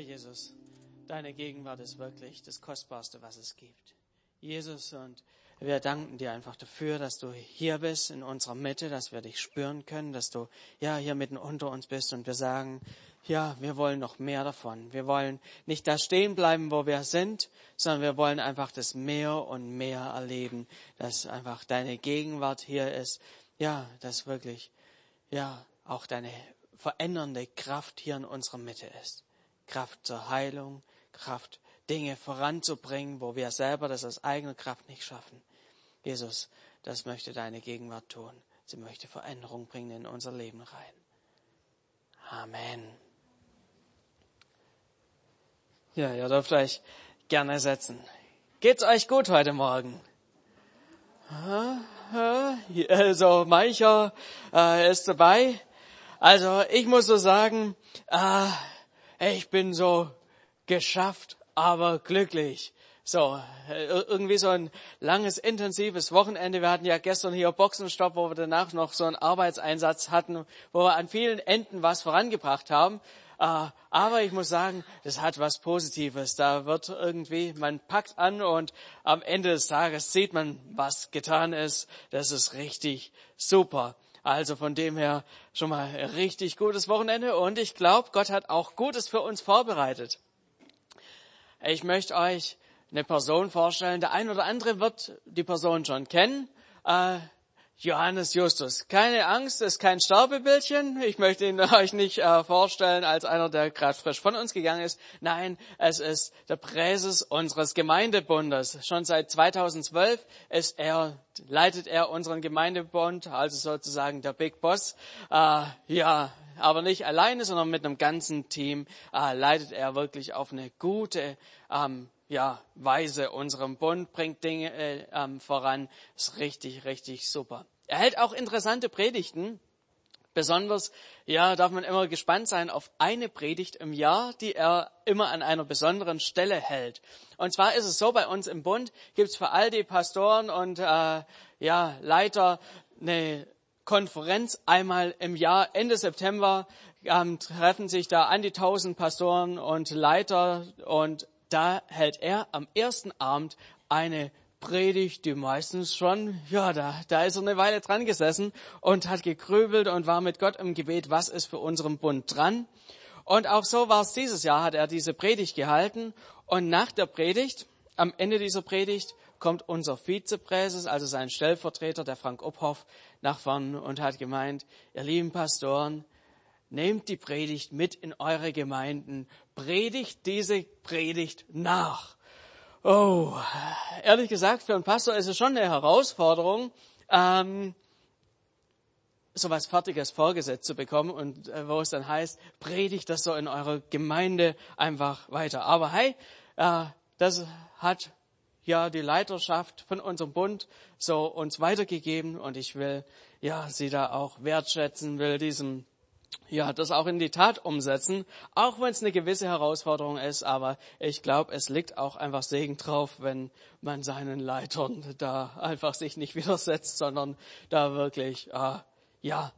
Jesus, deine Gegenwart ist wirklich das Kostbarste, was es gibt. Jesus, und wir danken dir einfach dafür, dass du hier bist in unserer Mitte, dass wir dich spüren können, dass du ja hier mitten unter uns bist und wir sagen, ja, wir wollen noch mehr davon. Wir wollen nicht da stehen bleiben, wo wir sind, sondern wir wollen einfach das mehr und mehr erleben, dass einfach deine Gegenwart hier ist. Ja, dass wirklich, ja, auch deine verändernde Kraft hier in unserer Mitte ist. Kraft zur Heilung, Kraft, Dinge voranzubringen, wo wir selber das aus eigener Kraft nicht schaffen. Jesus, das möchte deine Gegenwart tun. Sie möchte Veränderung bringen in unser Leben rein. Amen. Ja, ihr dürft euch gerne setzen. Geht's euch gut heute Morgen? Also mancher äh, ist dabei. Also ich muss so sagen, äh, ich bin so geschafft, aber glücklich. So, äh, irgendwie so ein langes, intensives Wochenende. Wir hatten ja gestern hier Boxenstopp, wo wir danach noch so einen Arbeitseinsatz hatten, wo wir an vielen Enden was vorangebracht haben. Äh, aber ich muss sagen, das hat was Positives. Da wird irgendwie, man packt an und am Ende des Tages sieht man, was getan ist. Das ist richtig super. Also von dem her schon mal richtig gutes Wochenende und ich glaube, Gott hat auch Gutes für uns vorbereitet. Ich möchte euch eine Person vorstellen. Der ein oder andere wird die Person schon kennen. Äh, Johannes Justus. Keine Angst, ist kein Sterbebildchen. Ich möchte ihn euch nicht äh, vorstellen als einer, der gerade frisch von uns gegangen ist. Nein, es ist der Präses unseres Gemeindebundes. Schon seit 2012 ist er, leitet er unseren Gemeindebund, also sozusagen der Big Boss. Äh, ja, aber nicht alleine, sondern mit einem ganzen Team äh, leitet er wirklich auf eine gute ähm, ja, Weise unserem Bund, bringt Dinge äh, ähm, voran. Ist richtig, richtig super. Er hält auch interessante Predigten. Besonders, ja, darf man immer gespannt sein auf eine Predigt im Jahr, die er immer an einer besonderen Stelle hält. Und zwar ist es so, bei uns im Bund gibt es für all die Pastoren und äh, ja, Leiter eine Konferenz einmal im Jahr, Ende September, ähm, treffen sich da an die tausend Pastoren und Leiter und da hält er am ersten Abend eine Predigt, die meistens schon, ja, da, da ist er eine Weile dran gesessen und hat gegrübelt und war mit Gott im Gebet, was ist für unseren Bund dran. Und auch so war es dieses Jahr, hat er diese Predigt gehalten. Und nach der Predigt, am Ende dieser Predigt, kommt unser Vizepräses, also sein Stellvertreter, der Frank Obhoff, nach vorn und hat gemeint, ihr lieben Pastoren, nehmt die Predigt mit in eure Gemeinden, predigt diese Predigt nach. Oh, ehrlich gesagt, für einen Pastor ist es schon eine Herausforderung, ähm, sowas Fertiges vorgesetzt zu bekommen und äh, wo es dann heißt, predigt das so in eurer Gemeinde einfach weiter. Aber hey, äh, das hat ja die Leiterschaft von unserem Bund so uns weitergegeben und ich will ja sie da auch wertschätzen, will diesem ja, das auch in die Tat umsetzen, auch wenn es eine gewisse Herausforderung ist, aber ich glaube, es liegt auch einfach Segen drauf, wenn man seinen Leitern da einfach sich nicht widersetzt, sondern da wirklich, äh, ja,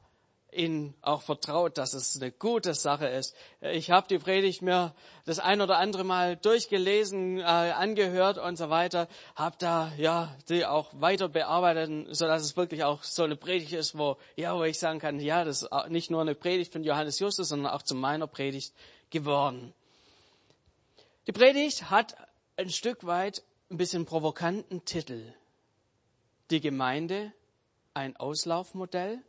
ihnen auch vertraut, dass es eine gute Sache ist. Ich habe die Predigt mir das ein oder andere Mal durchgelesen, äh, angehört und so weiter, habe da ja die auch weiter bearbeitet, so dass es wirklich auch so eine Predigt ist, wo ja, wo ich sagen kann, ja, das ist nicht nur eine Predigt von Johannes Justus, sondern auch zu meiner Predigt geworden. Die Predigt hat ein Stück weit ein bisschen provokanten Titel. Die Gemeinde ein Auslaufmodell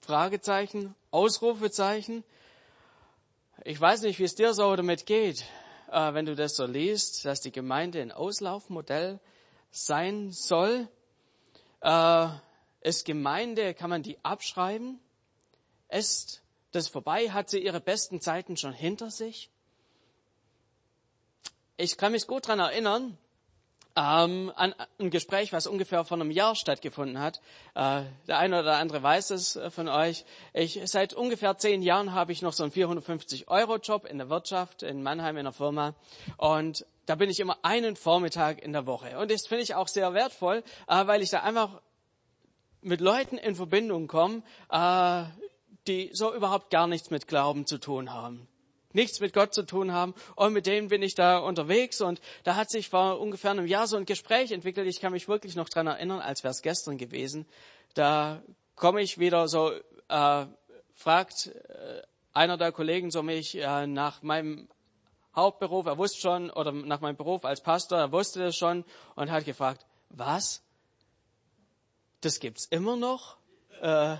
Fragezeichen, Ausrufezeichen. Ich weiß nicht, wie es dir so damit geht, äh, wenn du das so liest, dass die Gemeinde ein Auslaufmodell sein soll. Äh, ist Gemeinde, kann man die abschreiben? Ist das vorbei? Hat sie ihre besten Zeiten schon hinter sich? Ich kann mich gut daran erinnern, ähm, an ein Gespräch, was ungefähr vor einem Jahr stattgefunden hat. Äh, der eine oder andere weiß es äh, von euch. Ich, seit ungefähr zehn Jahren habe ich noch so einen 450-Euro-Job in der Wirtschaft in Mannheim in der Firma. Und da bin ich immer einen Vormittag in der Woche. Und das finde ich auch sehr wertvoll, äh, weil ich da einfach mit Leuten in Verbindung komme, äh, die so überhaupt gar nichts mit Glauben zu tun haben nichts mit Gott zu tun haben. Und mit denen bin ich da unterwegs. Und da hat sich vor ungefähr einem Jahr so ein Gespräch entwickelt. Ich kann mich wirklich noch dran erinnern, als wäre es gestern gewesen. Da komme ich wieder so, äh, fragt äh, einer der Kollegen so mich äh, nach meinem Hauptberuf, er wusste schon, oder nach meinem Beruf als Pastor, er wusste das schon und hat gefragt, was? Das gibt's immer noch? Äh,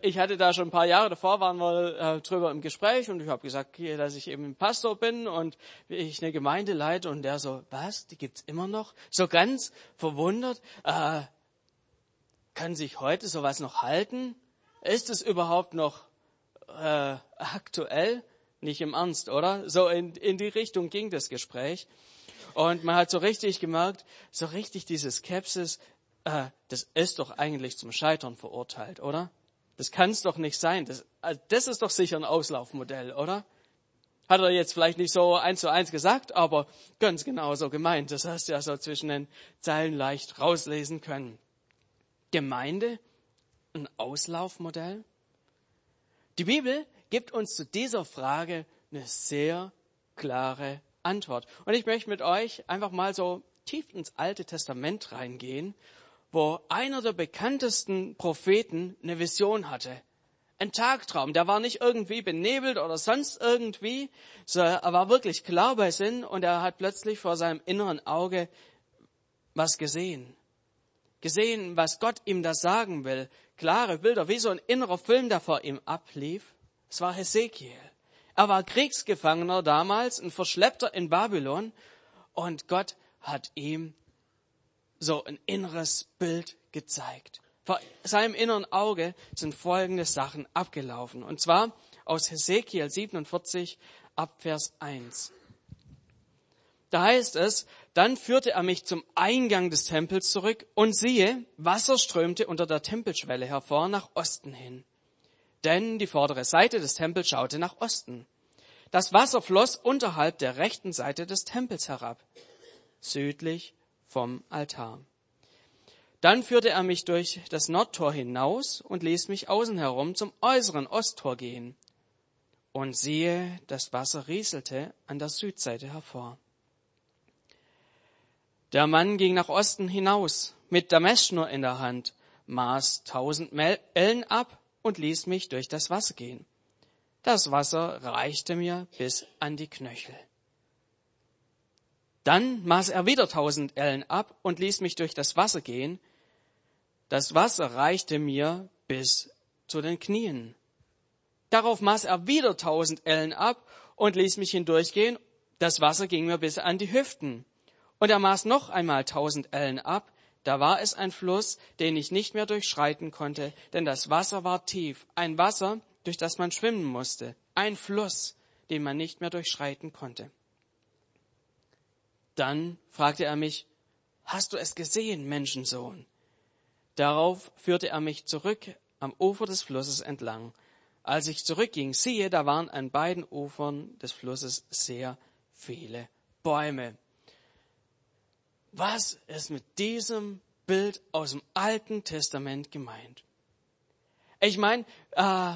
ich hatte da schon ein paar Jahre davor, waren wir äh, drüber im Gespräch und ich habe gesagt, dass ich eben Pastor bin und ich eine Gemeinde leite und der so, was, die gibt's immer noch? So ganz verwundert, äh, kann sich heute sowas noch halten? Ist es überhaupt noch äh, aktuell? Nicht im Ernst, oder? So in, in die Richtung ging das Gespräch. Und man hat so richtig gemerkt, so richtig diese Skepsis, äh, das ist doch eigentlich zum Scheitern verurteilt, oder? Das kann es doch nicht sein. Das, also das ist doch sicher ein Auslaufmodell, oder? Hat er jetzt vielleicht nicht so eins zu eins gesagt, aber ganz genau so gemeint. Das hast du ja so zwischen den Zeilen leicht rauslesen können. Gemeinde, ein Auslaufmodell? Die Bibel gibt uns zu dieser Frage eine sehr klare Antwort. Und ich möchte mit euch einfach mal so tief ins Alte Testament reingehen, wo einer der bekanntesten Propheten eine Vision hatte. Ein Tagtraum, der war nicht irgendwie benebelt oder sonst irgendwie, sondern er war wirklich klar bei Sinn und er hat plötzlich vor seinem inneren Auge was gesehen. Gesehen, was Gott ihm da sagen will. Klare Bilder, wie so ein innerer Film, der vor ihm ablief. Es war Hesekiel. Er war Kriegsgefangener damals, ein Verschleppter in Babylon. Und Gott hat ihm so ein inneres Bild gezeigt. Vor seinem inneren Auge sind folgende Sachen abgelaufen. Und zwar aus Hesekiel 47 ab Vers 1. Da heißt es, dann führte er mich zum Eingang des Tempels zurück und siehe, Wasser strömte unter der Tempelschwelle hervor nach Osten hin denn die vordere Seite des Tempels schaute nach Osten. Das Wasser floss unterhalb der rechten Seite des Tempels herab, südlich vom Altar. Dann führte er mich durch das Nordtor hinaus und ließ mich außen herum zum äußeren Osttor gehen. Und siehe, das Wasser rieselte an der Südseite hervor. Der Mann ging nach Osten hinaus mit der Messschnur in der Hand, maß tausend Ellen ab und ließ mich durch das Wasser gehen. Das Wasser reichte mir bis an die Knöchel. Dann maß er wieder tausend Ellen ab und ließ mich durch das Wasser gehen. Das Wasser reichte mir bis zu den Knien. Darauf maß er wieder tausend Ellen ab und ließ mich hindurchgehen. Das Wasser ging mir bis an die Hüften. Und er maß noch einmal tausend Ellen ab. Da war es ein Fluss, den ich nicht mehr durchschreiten konnte, denn das Wasser war tief, ein Wasser, durch das man schwimmen musste, ein Fluss, den man nicht mehr durchschreiten konnte. Dann fragte er mich, Hast du es gesehen, Menschensohn? Darauf führte er mich zurück am Ufer des Flusses entlang. Als ich zurückging, siehe, da waren an beiden Ufern des Flusses sehr viele Bäume. Was ist mit diesem Bild aus dem Alten Testament gemeint? Ich meine, äh,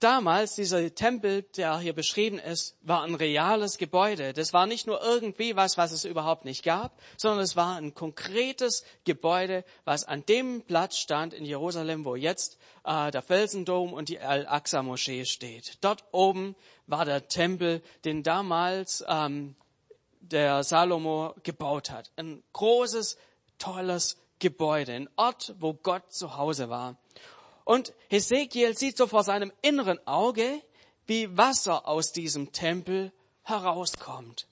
damals, dieser Tempel, der hier beschrieben ist, war ein reales Gebäude. Das war nicht nur irgendwie was, was es überhaupt nicht gab, sondern es war ein konkretes Gebäude, was an dem Platz stand in Jerusalem, wo jetzt äh, der Felsendom und die Al-Aqsa-Moschee steht. Dort oben war der Tempel, den damals ähm, der Salomo gebaut hat. Ein großes, tolles Gebäude, ein Ort, wo Gott zu Hause war. Und Hesekiel sieht so vor seinem inneren Auge, wie Wasser aus diesem Tempel herauskommt.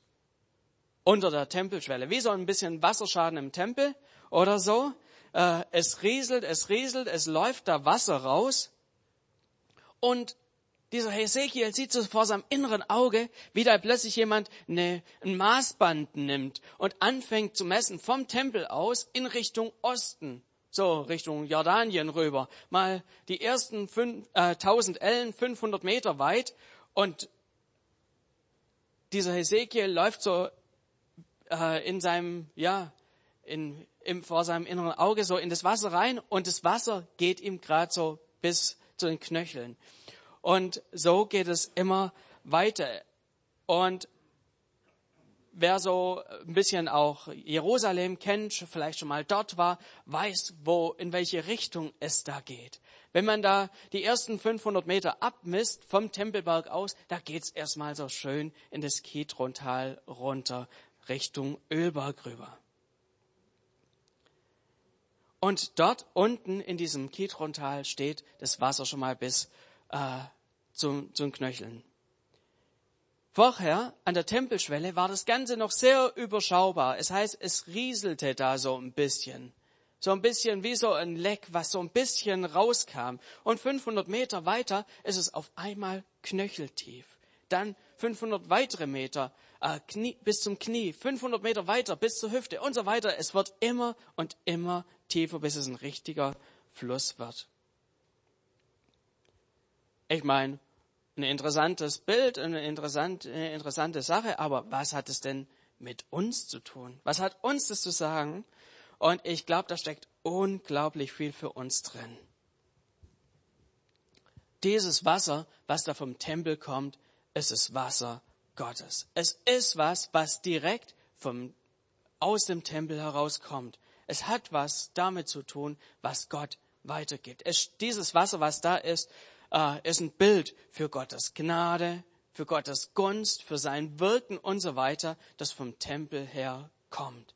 Unter der Tempelschwelle. Wie so ein bisschen Wasserschaden im Tempel oder so. Äh, es rieselt, es rieselt, es läuft da Wasser raus. Und dieser Hesekiel sieht so vor seinem inneren Auge, wie da plötzlich jemand eine, ein Maßband nimmt und anfängt zu messen vom Tempel aus in Richtung Osten, so Richtung Jordanien rüber. Mal die ersten fünf, äh, 1000 Ellen, 500 Meter weit und dieser Hesekiel läuft so äh, in seinem, ja, in, im, vor seinem inneren Auge so in das Wasser rein und das Wasser geht ihm gerade so bis zu den Knöcheln. Und so geht es immer weiter. Und wer so ein bisschen auch Jerusalem kennt, vielleicht schon mal dort war, weiß, wo, in welche Richtung es da geht. Wenn man da die ersten 500 Meter abmisst vom Tempelberg aus, da geht's erstmal so schön in das Kidrontal runter Richtung Ölberg rüber. Und dort unten in diesem Kidrontal steht das Wasser schon mal bis äh, zum, zum Knöcheln. Vorher an der Tempelschwelle war das Ganze noch sehr überschaubar. Es heißt, es rieselte da so ein bisschen. So ein bisschen wie so ein Leck, was so ein bisschen rauskam. Und 500 Meter weiter ist es auf einmal knöcheltief. Dann 500 weitere Meter äh, Knie, bis zum Knie, 500 Meter weiter bis zur Hüfte und so weiter. Es wird immer und immer tiefer, bis es ein richtiger Fluss wird. Ich meine, ein interessantes Bild, eine interessante, eine interessante Sache, aber was hat es denn mit uns zu tun? Was hat uns das zu sagen? Und ich glaube, da steckt unglaublich viel für uns drin. Dieses Wasser, was da vom Tempel kommt, ist das Wasser Gottes. Es ist was, was direkt vom, aus dem Tempel herauskommt. Es hat was damit zu tun, was Gott weitergibt. Es, dieses Wasser, was da ist, äh, ist ein Bild für Gottes Gnade, für Gottes Gunst, für sein Wirken und so weiter, das vom Tempel her kommt.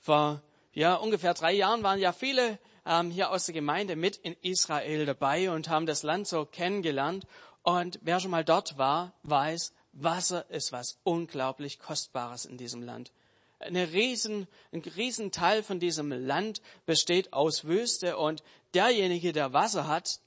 Vor ja, ungefähr drei Jahren waren ja viele ähm, hier aus der Gemeinde mit in Israel dabei und haben das Land so kennengelernt. Und wer schon mal dort war, weiß, Wasser ist was unglaublich Kostbares in diesem Land. Eine riesen, ein riesen Teil von diesem Land besteht aus Wüste und derjenige, der Wasser hat,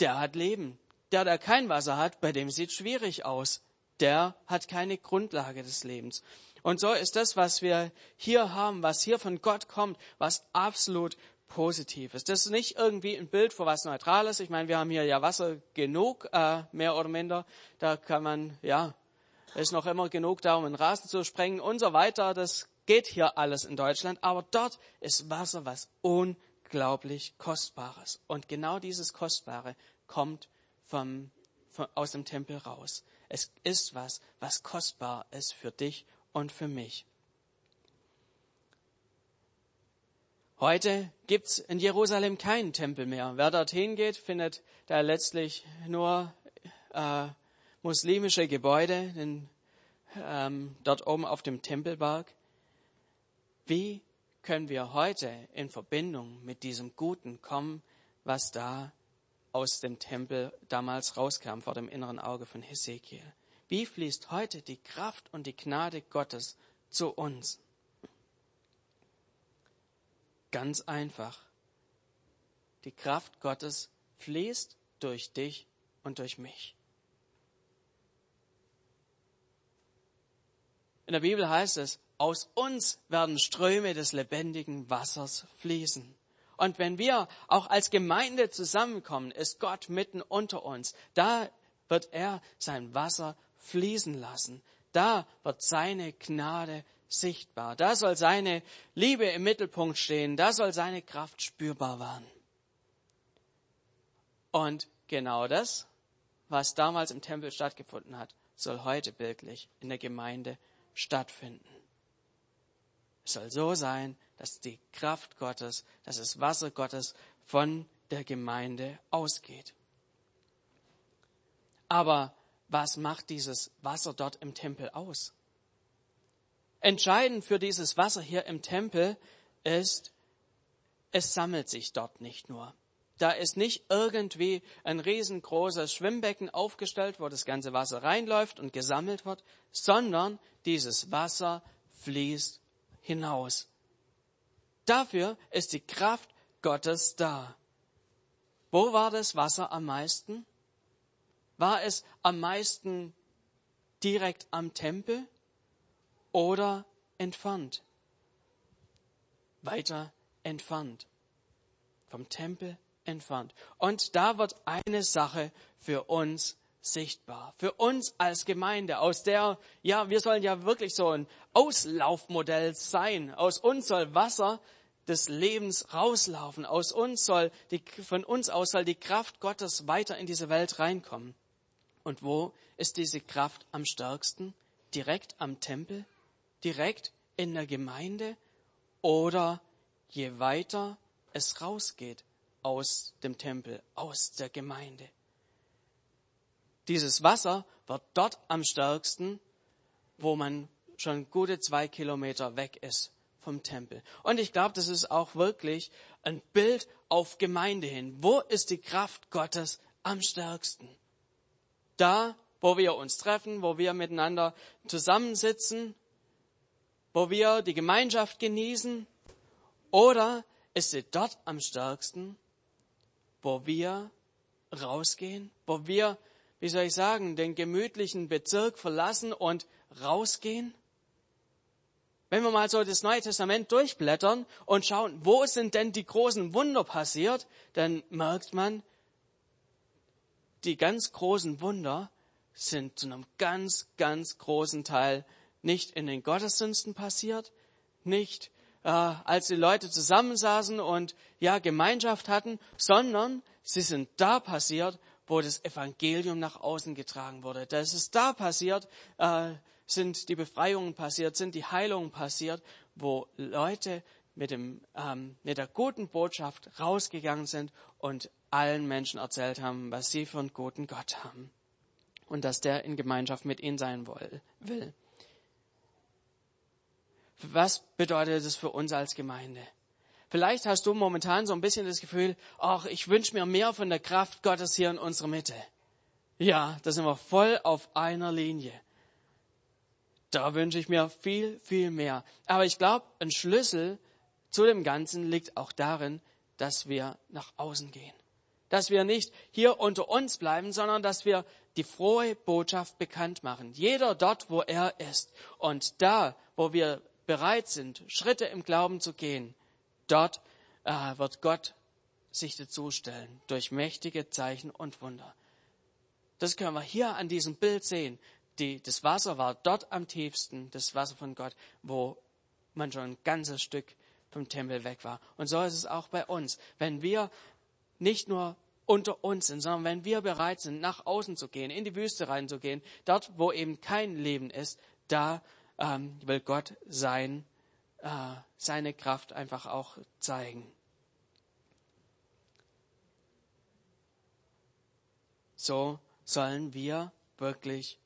der hat Leben. Der, der kein Wasser hat, bei dem sieht schwierig aus. Der hat keine Grundlage des Lebens. Und so ist das, was wir hier haben, was hier von Gott kommt, was absolut positiv ist. Das ist nicht irgendwie ein Bild für was Neutrales. Ich meine, wir haben hier ja Wasser genug, äh, mehr oder minder. Da kann man, ja, ist noch immer genug da, um einen Rasen zu sprengen und so weiter. Das geht hier alles in Deutschland. Aber dort ist Wasser was unglaublich Kostbares. Und genau dieses Kostbare kommt vom, vom, aus dem Tempel raus. Es ist was, was kostbar ist für dich und für mich. Heute gibt's in Jerusalem keinen Tempel mehr. Wer dorthin geht, findet da letztlich nur äh, muslimische Gebäude in, ähm, dort oben auf dem Tempelberg. Wie können wir heute in Verbindung mit diesem Guten kommen, was da aus dem Tempel damals rauskam vor dem inneren Auge von Hesekiel? Wie fließt heute die Kraft und die Gnade Gottes zu uns? Ganz einfach. Die Kraft Gottes fließt durch dich und durch mich. In der Bibel heißt es, aus uns werden Ströme des lebendigen Wassers fließen. Und wenn wir auch als Gemeinde zusammenkommen, ist Gott mitten unter uns. Da wird er sein Wasser fließen lassen. Da wird seine Gnade sichtbar. Da soll seine Liebe im Mittelpunkt stehen. Da soll seine Kraft spürbar werden. Und genau das, was damals im Tempel stattgefunden hat, soll heute bildlich in der Gemeinde stattfinden. Es soll so sein, dass die Kraft Gottes, dass das Wasser Gottes von der Gemeinde ausgeht. Aber was macht dieses Wasser dort im Tempel aus? Entscheidend für dieses Wasser hier im Tempel ist, es sammelt sich dort nicht nur. Da ist nicht irgendwie ein riesengroßes Schwimmbecken aufgestellt, wo das ganze Wasser reinläuft und gesammelt wird, sondern dieses Wasser fließt hinaus. Dafür ist die Kraft Gottes da. Wo war das Wasser am meisten? War es am meisten direkt am Tempel oder entfernt? Weiter entfernt. Vom Tempel entfernt. Und da wird eine Sache für uns sichtbar. Für uns als Gemeinde, aus der, ja, wir sollen ja wirklich so ein Auslaufmodell sein. Aus uns soll Wasser des Lebens rauslaufen. Aus uns soll die, von uns aus soll die Kraft Gottes weiter in diese Welt reinkommen. Und wo ist diese Kraft am stärksten? Direkt am Tempel? Direkt in der Gemeinde? Oder je weiter es rausgeht aus dem Tempel, aus der Gemeinde? Dieses Wasser wird dort am stärksten, wo man schon gute zwei Kilometer weg ist vom Tempel. Und ich glaube, das ist auch wirklich ein Bild auf Gemeinde hin. Wo ist die Kraft Gottes am stärksten? Da, wo wir uns treffen, wo wir miteinander zusammensitzen, wo wir die Gemeinschaft genießen? Oder ist sie dort am stärksten, wo wir rausgehen, wo wir, wie soll ich sagen, den gemütlichen Bezirk verlassen und rausgehen? Wenn wir mal so das Neue Testament durchblättern und schauen, wo sind denn die großen Wunder passiert, dann merkt man, die ganz großen Wunder sind zu einem ganz, ganz großen Teil nicht in den Gottesdiensten passiert, nicht äh, als die Leute zusammensaßen und ja Gemeinschaft hatten, sondern sie sind da passiert, wo das Evangelium nach außen getragen wurde. Das ist da passiert, äh, sind die Befreiungen passiert, sind die Heilungen passiert, wo Leute mit, dem, ähm, mit der guten Botschaft rausgegangen sind und allen Menschen erzählt haben, was sie für einen guten Gott haben und dass der in Gemeinschaft mit ihnen sein will. Was bedeutet das für uns als Gemeinde? Vielleicht hast du momentan so ein bisschen das Gefühl, ach, ich wünsche mir mehr von der Kraft Gottes hier in unserer Mitte. Ja, da sind wir voll auf einer Linie. Da wünsche ich mir viel, viel mehr. Aber ich glaube, ein Schlüssel zu dem Ganzen liegt auch darin, dass wir nach außen gehen. Dass wir nicht hier unter uns bleiben, sondern dass wir die frohe Botschaft bekannt machen. Jeder dort, wo er ist. Und da, wo wir bereit sind, Schritte im Glauben zu gehen, dort äh, wird Gott sich dazu stellen durch mächtige Zeichen und Wunder. Das können wir hier an diesem Bild sehen die, das Wasser war dort am tiefsten, das Wasser von Gott, wo man schon ein ganzes Stück vom Tempel weg war. Und so ist es auch bei uns. Wenn wir nicht nur unter uns sind, sondern wenn wir bereit sind, nach außen zu gehen, in die Wüste reinzugehen, dort, wo eben kein Leben ist, da ähm, will Gott sein, äh, seine Kraft einfach auch zeigen. So sollen wir wirklich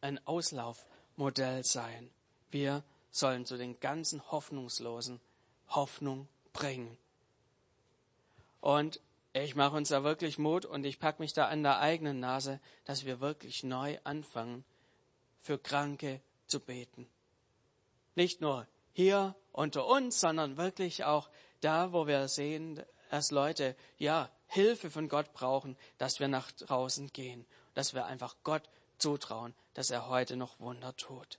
ein Auslaufmodell sein. Wir sollen zu den ganzen Hoffnungslosen Hoffnung bringen. Und ich mache uns da wirklich Mut und ich packe mich da an der eigenen Nase, dass wir wirklich neu anfangen, für Kranke zu beten. Nicht nur hier unter uns, sondern wirklich auch da, wo wir sehen, dass Leute ja Hilfe von Gott brauchen, dass wir nach draußen gehen, dass wir einfach Gott zutrauen, dass er heute noch Wunder tut.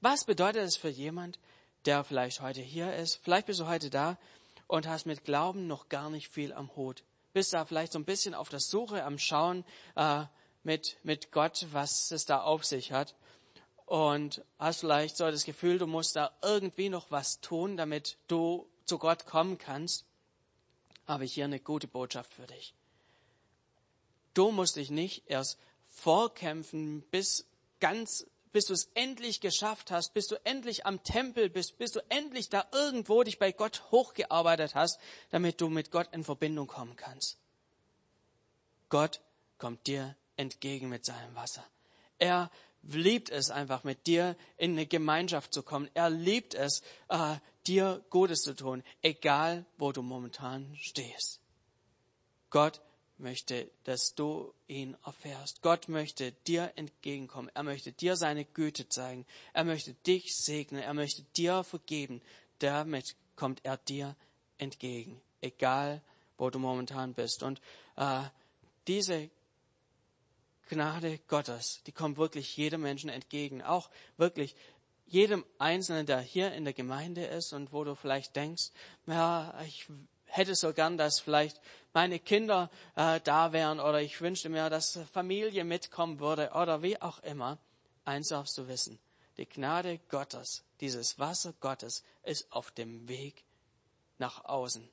Was bedeutet es für jemand, der vielleicht heute hier ist? Vielleicht bist du heute da und hast mit Glauben noch gar nicht viel am Hut. Bist da vielleicht so ein bisschen auf der Suche, am Schauen äh, mit, mit Gott, was es da auf sich hat. Und hast vielleicht so das Gefühl, du musst da irgendwie noch was tun, damit du zu Gott kommen kannst. Habe ich hier eine gute Botschaft für dich. Du musst dich nicht erst vorkämpfen, bis ganz, bis du es endlich geschafft hast, bis du endlich am Tempel bist, bis du endlich da irgendwo dich bei Gott hochgearbeitet hast, damit du mit Gott in Verbindung kommen kannst. Gott kommt dir entgegen mit seinem Wasser. Er liebt es einfach, mit dir in eine Gemeinschaft zu kommen. Er liebt es, äh, dir Gutes zu tun, egal wo du momentan stehst. Gott möchte, dass du ihn erfährst. Gott möchte dir entgegenkommen. Er möchte dir seine Güte zeigen. Er möchte dich segnen. Er möchte dir vergeben. Damit kommt er dir entgegen, egal wo du momentan bist. Und äh, diese Gnade Gottes, die kommt wirklich jedem Menschen entgegen. Auch wirklich jedem Einzelnen, der hier in der Gemeinde ist und wo du vielleicht denkst, ja, ich hätte so gern, dass vielleicht meine Kinder äh, da wären oder ich wünschte mir, dass Familie mitkommen würde oder wie auch immer. Eins darfst du wissen. Die Gnade Gottes, dieses Wasser Gottes ist auf dem Weg nach außen.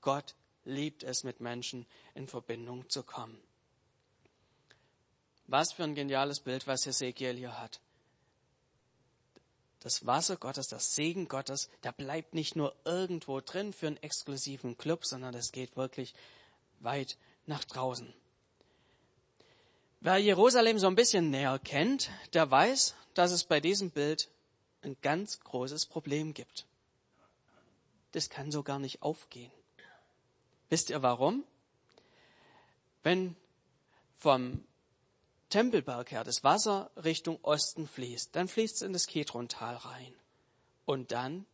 Gott liebt es, mit Menschen in Verbindung zu kommen. Was für ein geniales Bild, was Ezekiel hier hat. Das Wasser Gottes, das Segen Gottes, der bleibt nicht nur irgendwo drin für einen exklusiven Club, sondern das geht wirklich weit nach draußen. Wer Jerusalem so ein bisschen näher kennt, der weiß, dass es bei diesem Bild ein ganz großes Problem gibt. Das kann so gar nicht aufgehen. Wisst ihr warum? Wenn vom Tempelberg her das Wasser Richtung Osten fließt, dann fließt es in das Kedrontal rein. Und dann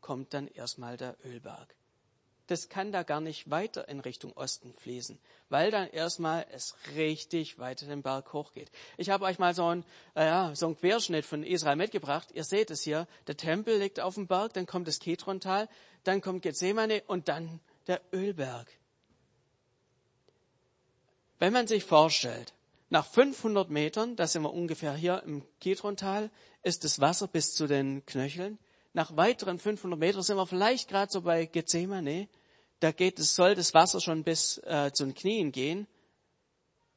kommt dann erstmal der Ölberg. Das kann da gar nicht weiter in Richtung Osten fließen, weil dann erstmal es richtig weiter den Berg hochgeht. Ich habe euch mal so einen, äh, so einen Querschnitt von Israel mitgebracht. Ihr seht es hier. Der Tempel liegt auf dem Berg, dann kommt das Kedrontal, dann kommt Gethsemane und dann der Ölberg. Wenn man sich vorstellt, nach 500 Metern, da sind wir ungefähr hier im Kidrontal, ist das Wasser bis zu den Knöcheln. Nach weiteren 500 Metern sind wir vielleicht gerade so bei Gethsemane. Da geht es, soll das Wasser schon bis äh, zu den Knien gehen.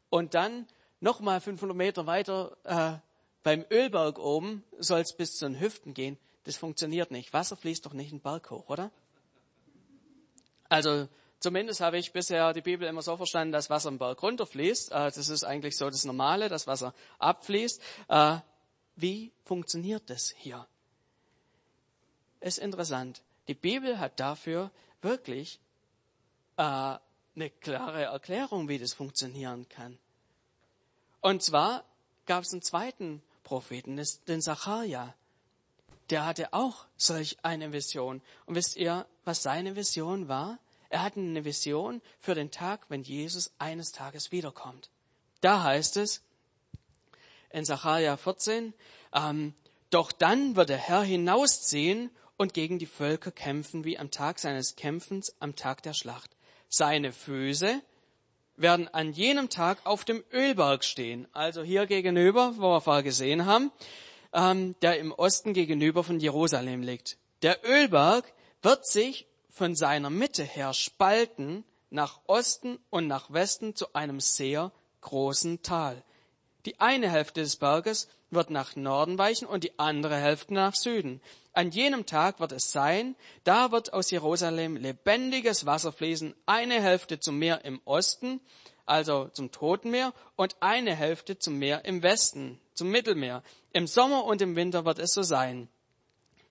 Und dann nochmal 500 Meter weiter äh, beim Ölberg oben soll es bis zu den Hüften gehen. Das funktioniert nicht. Wasser fließt doch nicht den Berg hoch, oder? Also Zumindest habe ich bisher die Bibel immer so verstanden, dass Wasser im Berg runterfließt. Äh, das ist eigentlich so das Normale, dass Wasser abfließt. Äh, wie funktioniert das hier? Ist interessant. Die Bibel hat dafür wirklich äh, eine klare Erklärung, wie das funktionieren kann. Und zwar gab es einen zweiten Propheten, den Sacharja. Der hatte auch solch eine Vision. Und wisst ihr, was seine Vision war? Er hat eine Vision für den Tag, wenn Jesus eines Tages wiederkommt. Da heißt es in Sacharja 14, ähm, doch dann wird der Herr hinausziehen und gegen die Völker kämpfen, wie am Tag seines Kämpfens, am Tag der Schlacht. Seine Füße werden an jenem Tag auf dem Ölberg stehen, also hier gegenüber, wo wir vorher gesehen haben, ähm, der im Osten gegenüber von Jerusalem liegt. Der Ölberg wird sich von seiner Mitte her spalten nach Osten und nach Westen zu einem sehr großen Tal. Die eine Hälfte des Berges wird nach Norden weichen und die andere Hälfte nach Süden. An jenem Tag wird es sein, da wird aus Jerusalem lebendiges Wasser fließen, eine Hälfte zum Meer im Osten, also zum Toten Meer, und eine Hälfte zum Meer im Westen, zum Mittelmeer. Im Sommer und im Winter wird es so sein.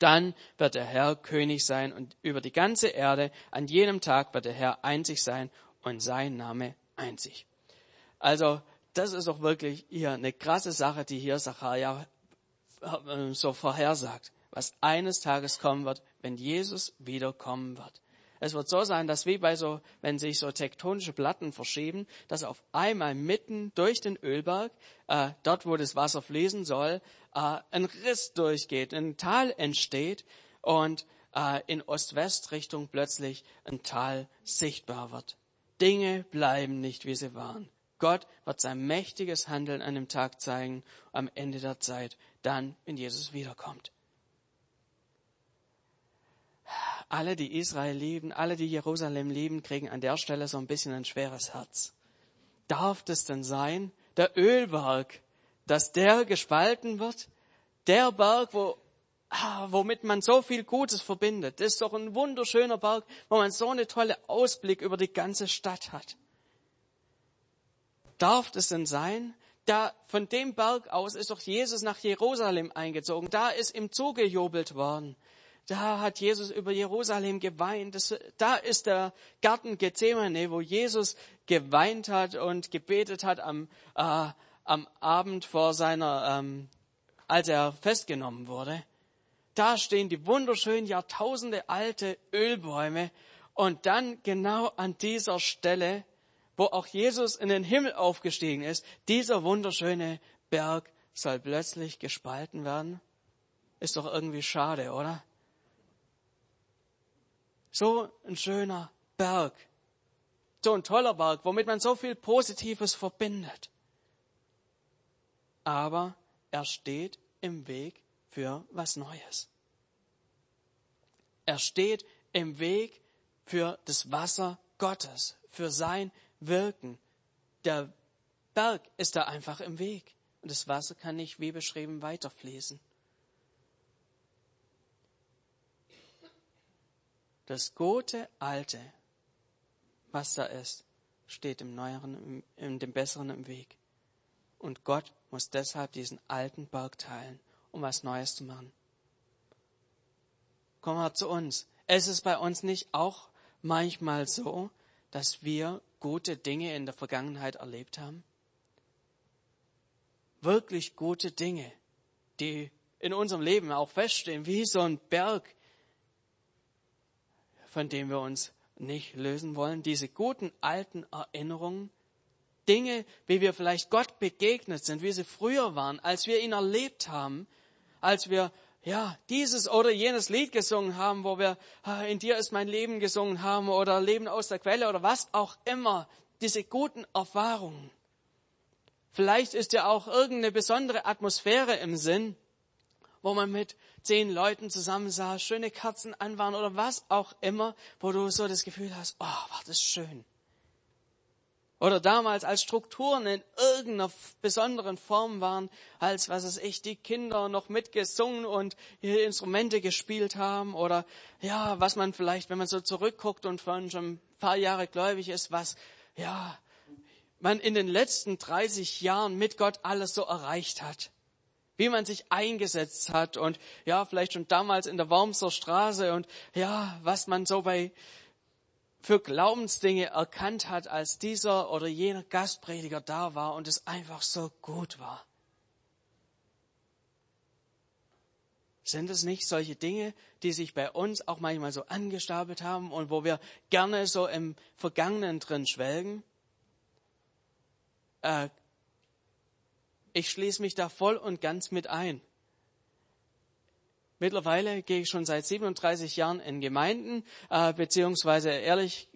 Dann wird der Herr König sein und über die ganze Erde. An jenem Tag wird der Herr einzig sein und sein Name einzig. Also, das ist auch wirklich hier eine krasse Sache, die hier Sacharja äh, so vorhersagt, was eines Tages kommen wird, wenn Jesus wiederkommen wird. Es wird so sein, dass wie bei so, wenn sich so tektonische Platten verschieben, dass auf einmal mitten durch den Ölberg, äh, dort wo das Wasser fließen soll, äh, ein Riss durchgeht, ein Tal entsteht und äh, in Ost-West-Richtung plötzlich ein Tal sichtbar wird. Dinge bleiben nicht, wie sie waren. Gott wird sein mächtiges Handeln an dem Tag zeigen, am Ende der Zeit, dann, wenn Jesus wiederkommt. Alle, die Israel lieben, alle, die Jerusalem lieben, kriegen an der Stelle so ein bisschen ein schweres Herz. Darf das denn sein? Der Ölberg, dass der gespalten wird? Der Berg, wo, ah, womit man so viel Gutes verbindet. Das ist doch ein wunderschöner Berg, wo man so eine tolle Ausblick über die ganze Stadt hat. Darf das denn sein? Da, von dem Berg aus ist doch Jesus nach Jerusalem eingezogen. Da ist ihm zugejubelt worden. Da hat Jesus über Jerusalem geweint. Das, da ist der Garten Gethsemane, wo Jesus geweint hat und gebetet hat am, äh, am Abend vor seiner, ähm, als er festgenommen wurde. Da stehen die wunderschönen Jahrtausende alte Ölbäume und dann genau an dieser Stelle, wo auch Jesus in den Himmel aufgestiegen ist, dieser wunderschöne Berg soll plötzlich gespalten werden. Ist doch irgendwie schade, oder? So ein schöner Berg. So ein toller Berg, womit man so viel Positives verbindet aber er steht im Weg für was Neues. Er steht im Weg für das Wasser Gottes, für sein Wirken. Der Berg ist da einfach im Weg. Und das Wasser kann nicht, wie beschrieben, weiterfließen. Das gute Alte, was da ist, steht dem Neueren, in dem Besseren im Weg. Und Gott muss deshalb diesen alten Berg teilen, um was Neues zu machen. Komm mal zu uns. Es ist bei uns nicht auch manchmal so, dass wir gute Dinge in der Vergangenheit erlebt haben? Wirklich gute Dinge, die in unserem Leben auch feststehen, wie so ein Berg, von dem wir uns nicht lösen wollen. Diese guten alten Erinnerungen, Dinge, wie wir vielleicht Gott begegnet sind, wie sie früher waren, als wir ihn erlebt haben, als wir ja, dieses oder jenes Lied gesungen haben, wo wir ah, in dir ist mein Leben gesungen haben oder Leben aus der Quelle oder was auch immer, diese guten Erfahrungen. Vielleicht ist ja auch irgendeine besondere Atmosphäre im Sinn, wo man mit zehn Leuten zusammen saß, schöne Kerzen an waren oder was auch immer, wo du so das Gefühl hast, oh, war das schön. Oder damals als Strukturen in irgendeiner besonderen Form waren, als, was weiß ich, die Kinder noch mitgesungen und ihre Instrumente gespielt haben. Oder, ja, was man vielleicht, wenn man so zurückguckt und von schon ein paar Jahre gläubig ist, was, ja, man in den letzten 30 Jahren mit Gott alles so erreicht hat. Wie man sich eingesetzt hat und, ja, vielleicht schon damals in der Wormser Straße und, ja, was man so bei, für Glaubensdinge erkannt hat, als dieser oder jener Gastprediger da war und es einfach so gut war. Sind es nicht solche Dinge, die sich bei uns auch manchmal so angestapelt haben und wo wir gerne so im Vergangenen drin schwelgen? Äh, ich schließe mich da voll und ganz mit ein. Mittlerweile gehe ich schon seit 37 Jahren in Gemeinden, äh, beziehungsweise ehrlich,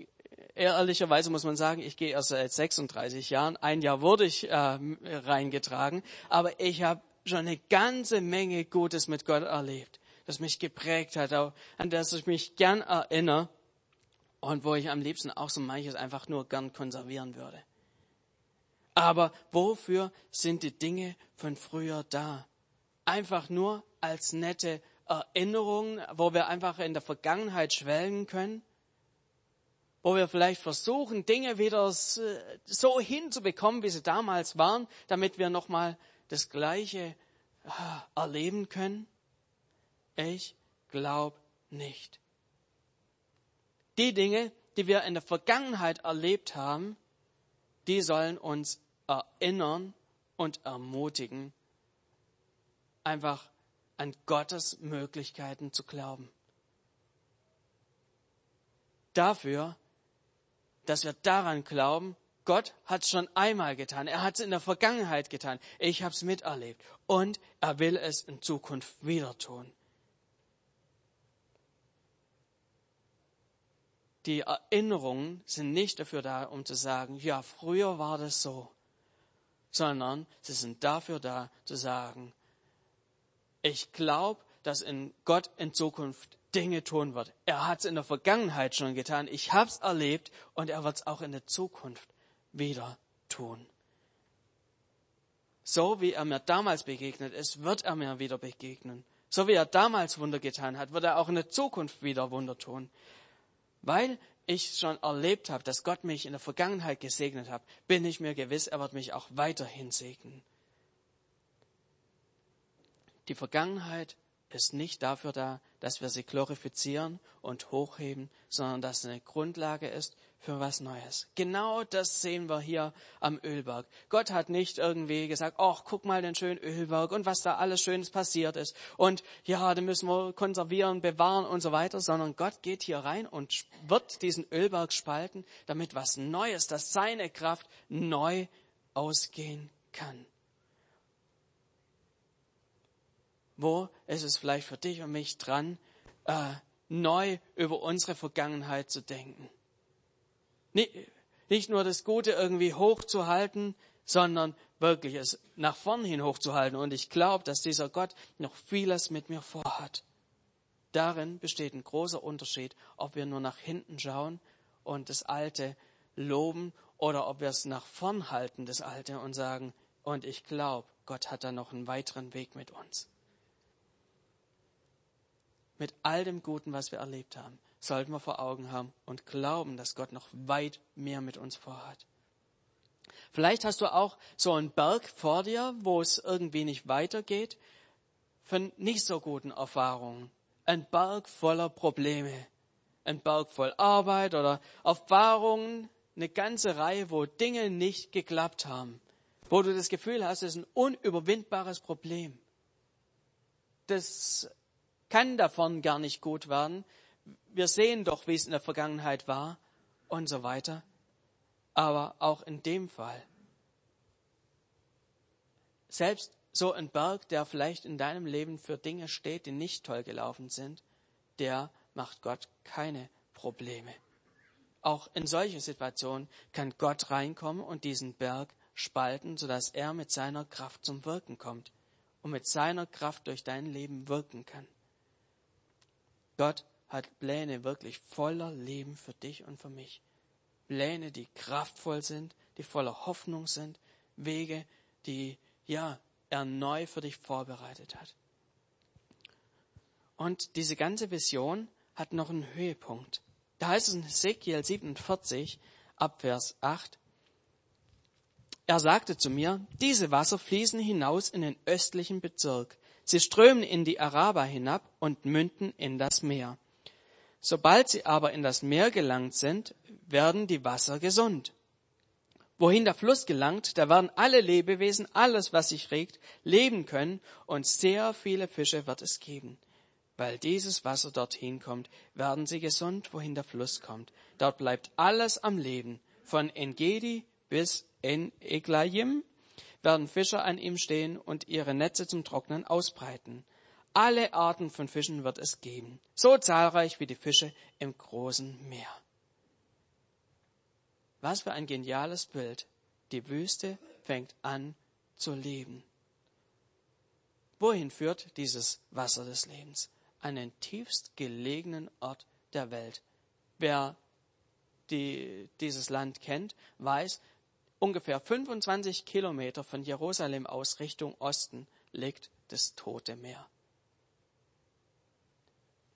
ehrlicherweise muss man sagen, ich gehe erst seit 36 Jahren. Ein Jahr wurde ich äh, reingetragen, aber ich habe schon eine ganze Menge Gutes mit Gott erlebt, das mich geprägt hat, an das ich mich gern erinnere und wo ich am liebsten auch so manches einfach nur gern konservieren würde. Aber wofür sind die Dinge von früher da? Einfach nur als nette Erinnerungen, wo wir einfach in der Vergangenheit schwelgen können, wo wir vielleicht versuchen, Dinge wieder so hinzubekommen, wie sie damals waren, damit wir nochmal das Gleiche äh, erleben können? Ich glaube nicht. Die Dinge, die wir in der Vergangenheit erlebt haben, die sollen uns erinnern und ermutigen, einfach an Gottes Möglichkeiten zu glauben. Dafür, dass wir daran glauben, Gott hat es schon einmal getan. Er hat es in der Vergangenheit getan. Ich habe es miterlebt. Und er will es in Zukunft wieder tun. Die Erinnerungen sind nicht dafür da, um zu sagen, ja, früher war das so, sondern sie sind dafür da, zu sagen, ich glaube, dass in Gott in Zukunft Dinge tun wird. Er hat es in der Vergangenheit schon getan. Ich habe es erlebt und er wird es auch in der Zukunft wieder tun. So wie er mir damals begegnet ist, wird er mir wieder begegnen. So wie er damals Wunder getan hat, wird er auch in der Zukunft wieder Wunder tun. Weil ich schon erlebt habe, dass Gott mich in der Vergangenheit gesegnet hat, bin ich mir gewiss, er wird mich auch weiterhin segnen. Die Vergangenheit ist nicht dafür da, dass wir sie glorifizieren und hochheben, sondern dass es eine Grundlage ist für was Neues. Genau das sehen wir hier am Ölberg. Gott hat nicht irgendwie gesagt, ach, guck mal den schönen Ölberg und was da alles Schönes passiert ist. Und ja, den müssen wir konservieren, bewahren und so weiter, sondern Gott geht hier rein und wird diesen Ölberg spalten, damit was Neues, dass seine Kraft neu ausgehen kann. Wo ist es vielleicht für dich und mich dran, äh, neu über unsere Vergangenheit zu denken? Nicht, nicht nur das Gute irgendwie hochzuhalten, sondern wirklich es nach vorn hin hochzuhalten. Und ich glaube, dass dieser Gott noch vieles mit mir vorhat. Darin besteht ein großer Unterschied, ob wir nur nach hinten schauen und das Alte loben oder ob wir es nach vorn halten, das Alte, und sagen, und ich glaube, Gott hat da noch einen weiteren Weg mit uns. Mit all dem Guten, was wir erlebt haben, sollten wir vor Augen haben und glauben, dass Gott noch weit mehr mit uns vorhat. Vielleicht hast du auch so einen Berg vor dir, wo es irgendwie nicht weitergeht, von nicht so guten Erfahrungen. Ein Berg voller Probleme. Ein Berg voll Arbeit oder Erfahrungen, eine ganze Reihe, wo Dinge nicht geklappt haben. Wo du das Gefühl hast, es ist ein unüberwindbares Problem. Das kann davon gar nicht gut werden. Wir sehen doch, wie es in der Vergangenheit war und so weiter. Aber auch in dem Fall, selbst so ein Berg, der vielleicht in deinem Leben für Dinge steht, die nicht toll gelaufen sind, der macht Gott keine Probleme. Auch in solche Situationen kann Gott reinkommen und diesen Berg spalten, sodass er mit seiner Kraft zum Wirken kommt und mit seiner Kraft durch dein Leben wirken kann. Gott hat Pläne wirklich voller Leben für dich und für mich. Pläne, die kraftvoll sind, die voller Hoffnung sind, Wege, die, ja, er neu für dich vorbereitet hat. Und diese ganze Vision hat noch einen Höhepunkt. Da heißt es in Ezekiel 47 ab Vers 8, er sagte zu mir, diese Wasser fließen hinaus in den östlichen Bezirk. Sie strömen in die Araber hinab und münden in das Meer. Sobald sie aber in das Meer gelangt sind, werden die Wasser gesund. Wohin der Fluss gelangt, da werden alle Lebewesen, alles, was sich regt, leben können und sehr viele Fische wird es geben. Weil dieses Wasser dorthin kommt, werden sie gesund, wohin der Fluss kommt. Dort bleibt alles am Leben, von Engedi bis in Eglayim werden Fischer an ihm stehen und ihre Netze zum Trocknen ausbreiten. Alle Arten von Fischen wird es geben, so zahlreich wie die Fische im großen Meer. Was für ein geniales Bild. Die Wüste fängt an zu leben. Wohin führt dieses Wasser des Lebens? An den tiefst gelegenen Ort der Welt. Wer die, dieses Land kennt, weiß, ungefähr 25 Kilometer von Jerusalem aus Richtung Osten liegt das Tote Meer.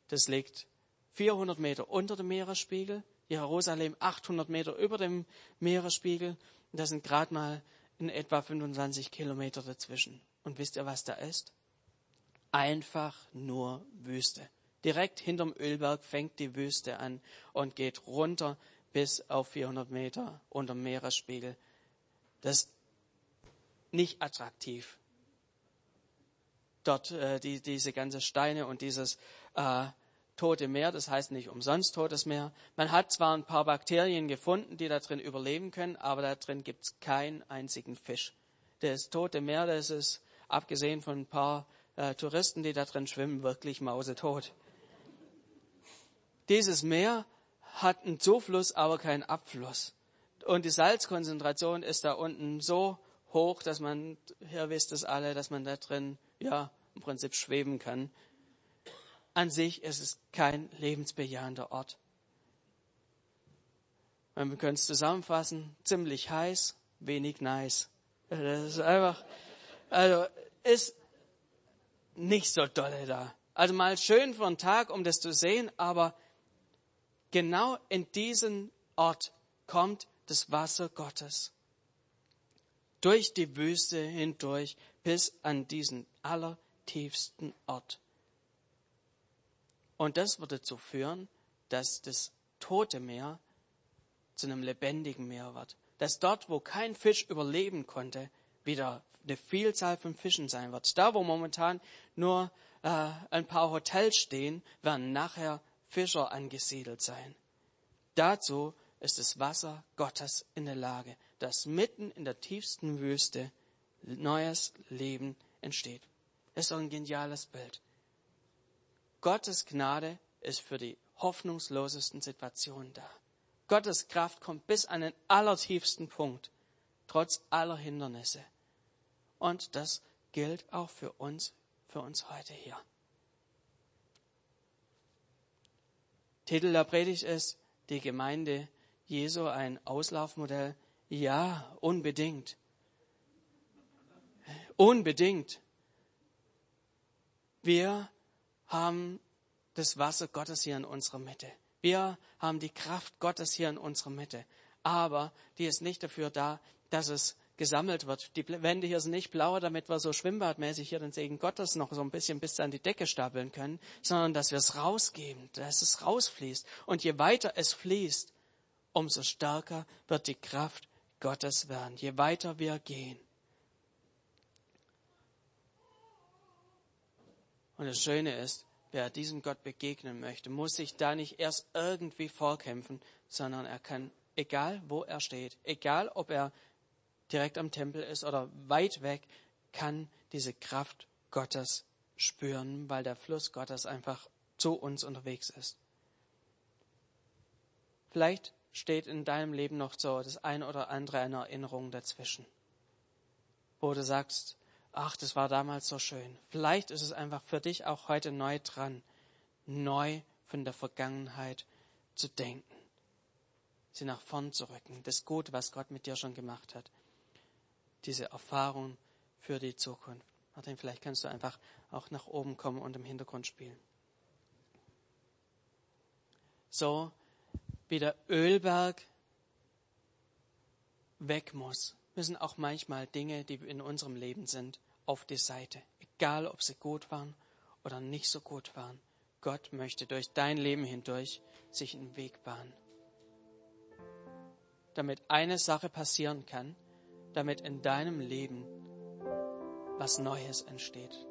Das liegt 400 Meter unter dem Meeresspiegel, Jerusalem 800 Meter über dem Meeresspiegel. Und das sind gerade mal in etwa 25 Kilometer dazwischen. Und wisst ihr, was da ist? Einfach nur Wüste. Direkt hinterm Ölberg fängt die Wüste an und geht runter bis auf 400 Meter unter dem Meeresspiegel. Das ist nicht attraktiv. Dort äh, die, diese ganze Steine und dieses äh, tote Meer, das heißt nicht umsonst totes Meer. Man hat zwar ein paar Bakterien gefunden, die da drin überleben können, aber da drin gibt es keinen einzigen Fisch. Das tote Meer, das ist, abgesehen von ein paar äh, Touristen, die da drin schwimmen, wirklich mausetot. Dieses Meer hat einen Zufluss, aber keinen Abfluss. Und die Salzkonzentration ist da unten so hoch, dass man, hier wisst es alle, dass man da drin, ja, im Prinzip schweben kann. An sich ist es kein lebensbejahender Ort. Wir können es zusammenfassen, ziemlich heiß, wenig nice. Das ist einfach, also, ist nicht so dolle da. Also mal schön für einen Tag, um das zu sehen, aber genau in diesen Ort kommt das Wasser Gottes. Durch die Wüste hindurch bis an diesen allertiefsten Ort. Und das würde dazu führen, dass das tote Meer zu einem lebendigen Meer wird. Dass dort, wo kein Fisch überleben konnte, wieder eine Vielzahl von Fischen sein wird. Da, wo momentan nur äh, ein paar Hotels stehen, werden nachher Fischer angesiedelt sein. Dazu ist das Wasser Gottes in der Lage, dass mitten in der tiefsten Wüste neues Leben entsteht. Das ist doch ein geniales Bild. Gottes Gnade ist für die hoffnungslosesten Situationen da. Gottes Kraft kommt bis an den allertiefsten Punkt, trotz aller Hindernisse. Und das gilt auch für uns, für uns heute hier. Titel der Predigt ist die Gemeinde Jesu ein Auslaufmodell Ja, unbedingt. Unbedingt. Wir haben das Wasser Gottes hier in unserer Mitte. Wir haben die Kraft Gottes hier in unserer Mitte. Aber die ist nicht dafür da, dass es gesammelt wird. Die Wände hier sind nicht blauer, damit wir so schwimmbadmäßig hier den Segen Gottes noch so ein bisschen bis an die Decke stapeln können, sondern dass wir es rausgeben, dass es rausfließt. Und je weiter es fließt, umso stärker wird die Kraft Gottes werden, je weiter wir gehen. Und das Schöne ist, wer diesem Gott begegnen möchte, muss sich da nicht erst irgendwie vorkämpfen, sondern er kann, egal wo er steht, egal ob er direkt am Tempel ist oder weit weg, kann diese Kraft Gottes spüren, weil der Fluss Gottes einfach zu uns unterwegs ist. Vielleicht steht in deinem Leben noch so das ein oder andere eine Erinnerung dazwischen, wo du sagst, ach, das war damals so schön. Vielleicht ist es einfach für dich auch heute neu dran, neu von der Vergangenheit zu denken, sie nach vorn zu rücken, das Gute, was Gott mit dir schon gemacht hat diese Erfahrung für die Zukunft. Martin, vielleicht kannst du einfach auch nach oben kommen und im Hintergrund spielen. So wie der Ölberg weg muss, müssen auch manchmal Dinge, die in unserem Leben sind, auf die Seite. Egal, ob sie gut waren oder nicht so gut waren. Gott möchte durch dein Leben hindurch sich einen Weg bahnen. Damit eine Sache passieren kann, damit in deinem Leben was Neues entsteht.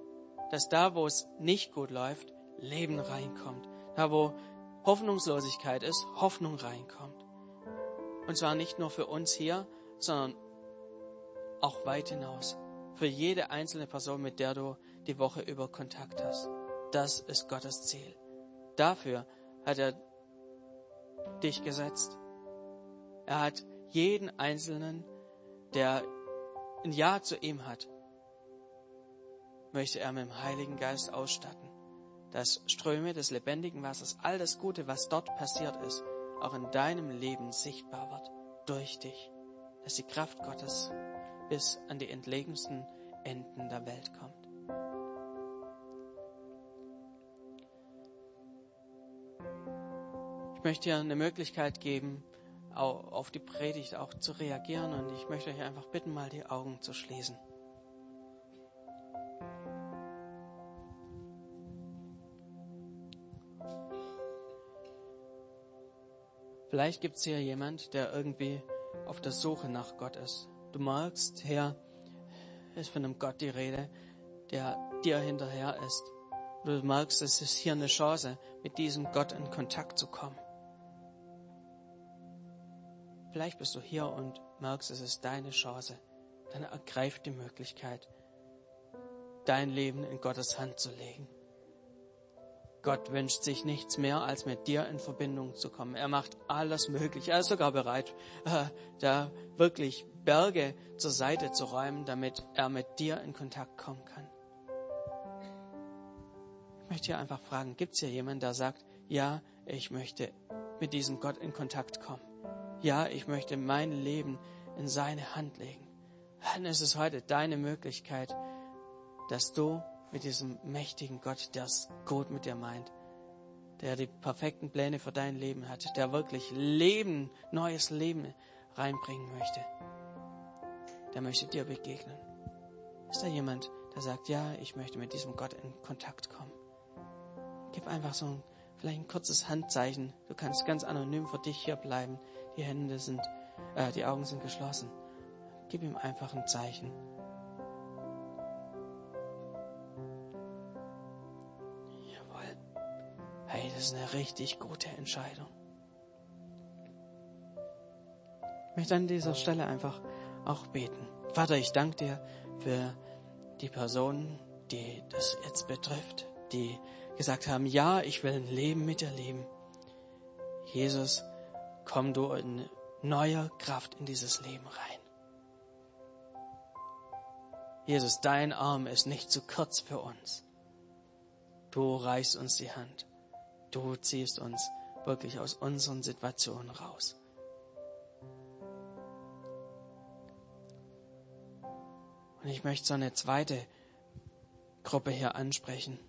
Dass da, wo es nicht gut läuft, Leben reinkommt. Da, wo Hoffnungslosigkeit ist, Hoffnung reinkommt. Und zwar nicht nur für uns hier, sondern auch weit hinaus. Für jede einzelne Person, mit der du die Woche über Kontakt hast. Das ist Gottes Ziel. Dafür hat er dich gesetzt. Er hat jeden Einzelnen der ein Ja zu ihm hat, möchte er mit dem Heiligen Geist ausstatten, dass Ströme des lebendigen Wassers, all das Gute, was dort passiert ist, auch in deinem Leben sichtbar wird durch dich, dass die Kraft Gottes bis an die entlegensten Enden der Welt kommt. Ich möchte dir eine Möglichkeit geben, auf die Predigt auch zu reagieren. Und ich möchte euch einfach bitten, mal die Augen zu schließen. Vielleicht gibt es hier jemand, der irgendwie auf der Suche nach Gott ist. Du magst, Herr, ist von einem Gott die Rede, der dir hinterher ist. Du magst, es ist hier eine Chance, mit diesem Gott in Kontakt zu kommen. Vielleicht bist du hier und merkst, es ist deine Chance. Dann ergreif die Möglichkeit, dein Leben in Gottes Hand zu legen. Gott wünscht sich nichts mehr, als mit dir in Verbindung zu kommen. Er macht alles möglich. Er ist sogar bereit, äh, da wirklich Berge zur Seite zu räumen, damit er mit dir in Kontakt kommen kann. Ich möchte hier einfach fragen, gibt es hier jemanden, der sagt, ja, ich möchte mit diesem Gott in Kontakt kommen? ja, ich möchte mein Leben in seine Hand legen, dann ist es heute deine Möglichkeit, dass du mit diesem mächtigen Gott, der es gut mit dir meint, der die perfekten Pläne für dein Leben hat, der wirklich Leben, neues Leben reinbringen möchte, der möchte dir begegnen. Ist da jemand, der sagt, ja, ich möchte mit diesem Gott in Kontakt kommen? Gib einfach so ein, vielleicht ein kurzes Handzeichen. Du kannst ganz anonym für dich hier bleiben. Die Hände sind, äh, die Augen sind geschlossen. Gib ihm einfach ein Zeichen. Das ist eine richtig gute Entscheidung. Ich möchte an dieser Stelle einfach auch beten. Vater, ich danke dir für die Personen, die das jetzt betrifft, die gesagt haben, ja, ich will ein Leben mit dir leben. Jesus, komm du in neuer Kraft in dieses Leben rein. Jesus, dein Arm ist nicht zu kurz für uns. Du reichst uns die Hand. Du ziehst uns wirklich aus unseren Situationen raus. Und ich möchte so eine zweite Gruppe hier ansprechen.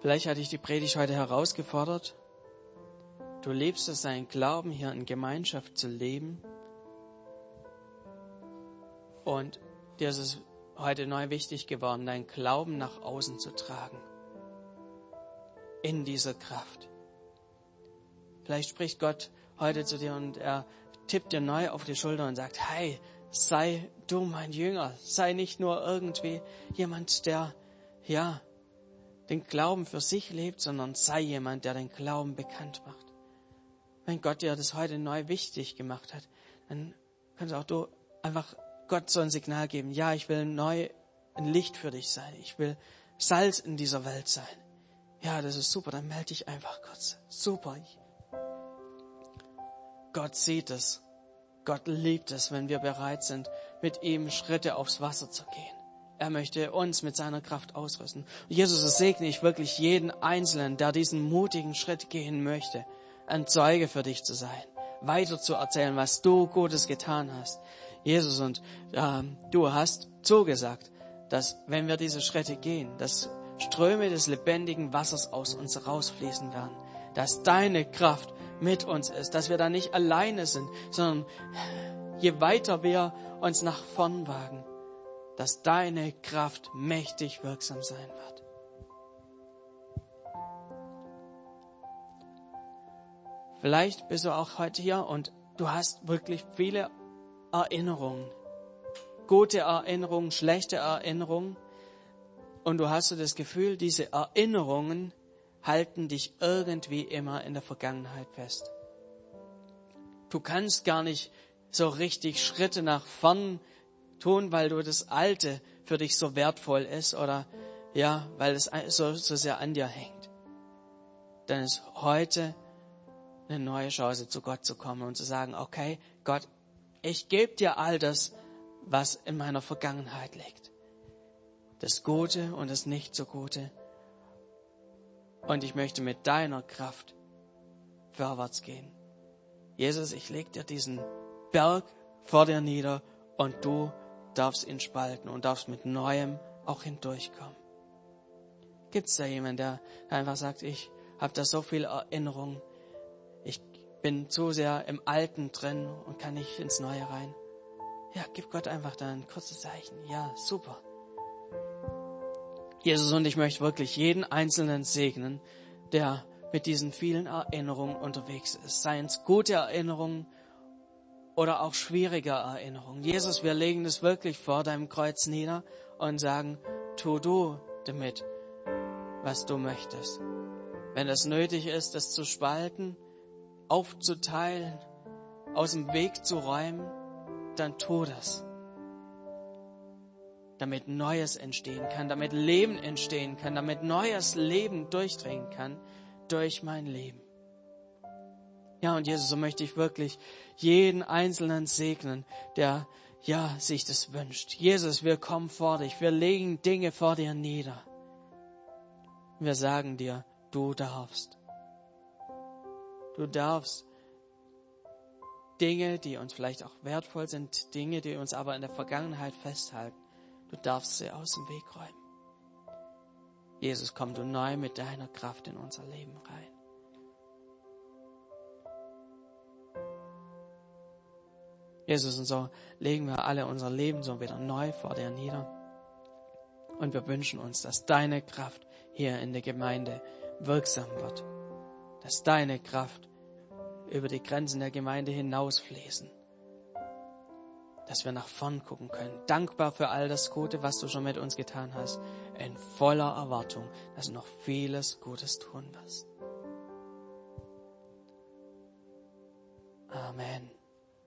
Vielleicht hatte ich die Predigt heute herausgefordert. Du lebst es, deinen Glauben hier in Gemeinschaft zu leben. Und dir ist es heute neu wichtig geworden, deinen Glauben nach außen zu tragen. In dieser Kraft. Vielleicht spricht Gott heute zu dir und er tippt dir neu auf die Schulter und sagt, hey, sei du mein Jünger, sei nicht nur irgendwie jemand, der, ja, den Glauben für sich lebt, sondern sei jemand, der den Glauben bekannt macht. Wenn Gott dir das heute neu wichtig gemacht hat, dann kannst auch du einfach Gott so ein Signal geben. Ja, ich will neu ein Licht für dich sein. Ich will Salz in dieser Welt sein. Ja, das ist super. Dann melde dich einfach kurz. Super. Gott sieht es. Gott liebt es, wenn wir bereit sind, mit ihm Schritte aufs Wasser zu gehen. Er möchte uns mit seiner Kraft ausrüsten. Und Jesus, segne ich wirklich jeden Einzelnen, der diesen mutigen Schritt gehen möchte, ein Zeuge für dich zu sein, weiter zu erzählen, was du Gutes getan hast. Jesus, und äh, du hast zugesagt, dass wenn wir diese Schritte gehen, dass Ströme des lebendigen Wassers aus uns herausfließen werden, dass deine Kraft mit uns ist, dass wir da nicht alleine sind, sondern je weiter wir uns nach vorn wagen, dass deine Kraft mächtig wirksam sein wird. Vielleicht bist du auch heute hier und du hast wirklich viele Erinnerungen. Gute Erinnerungen, schlechte Erinnerungen. Und du hast so das Gefühl, diese Erinnerungen halten dich irgendwie immer in der Vergangenheit fest. Du kannst gar nicht so richtig Schritte nach vorn tun, weil du das Alte für dich so wertvoll ist oder ja, weil es so, so sehr an dir hängt. Dann ist heute eine neue Chance, zu Gott zu kommen und zu sagen, okay, Gott, ich gebe dir all das, was in meiner Vergangenheit liegt. Das Gute und das Nicht so Gute. Und ich möchte mit deiner Kraft vorwärts gehen. Jesus, ich leg dir diesen Berg vor dir nieder und du darfst ihn spalten und darfst mit Neuem auch hindurchkommen. Gibt es da jemanden, der einfach sagt, ich habe da so viel Erinnerung, ich bin zu sehr im Alten drin und kann nicht ins Neue rein? Ja, gib Gott einfach da ein kurzes Zeichen. Ja, super. Jesus und ich möchte wirklich jeden Einzelnen segnen, der mit diesen vielen Erinnerungen unterwegs ist. Seien es gute Erinnerungen oder auch schwierige Erinnerungen. Jesus, wir legen das wirklich vor deinem Kreuz nieder und sagen, tu du damit, was du möchtest. Wenn es nötig ist, das zu spalten, aufzuteilen, aus dem Weg zu räumen, dann tu das damit Neues entstehen kann, damit Leben entstehen kann, damit neues Leben durchdringen kann durch mein Leben. Ja, und Jesus, so möchte ich wirklich jeden Einzelnen segnen, der ja sich das wünscht. Jesus, wir kommen vor dich, wir legen Dinge vor dir nieder. Wir sagen dir, du darfst. Du darfst Dinge, die uns vielleicht auch wertvoll sind, Dinge, die uns aber in der Vergangenheit festhalten, Du darfst sie aus dem Weg räumen. Jesus, komm du neu mit deiner Kraft in unser Leben rein. Jesus, und so legen wir alle unser Leben so wieder neu vor dir nieder. Und wir wünschen uns, dass deine Kraft hier in der Gemeinde wirksam wird. Dass deine Kraft über die Grenzen der Gemeinde hinausfließen dass wir nach vorn gucken können. Dankbar für all das Gute, was du schon mit uns getan hast. In voller Erwartung, dass du noch vieles Gutes tun wirst. Amen.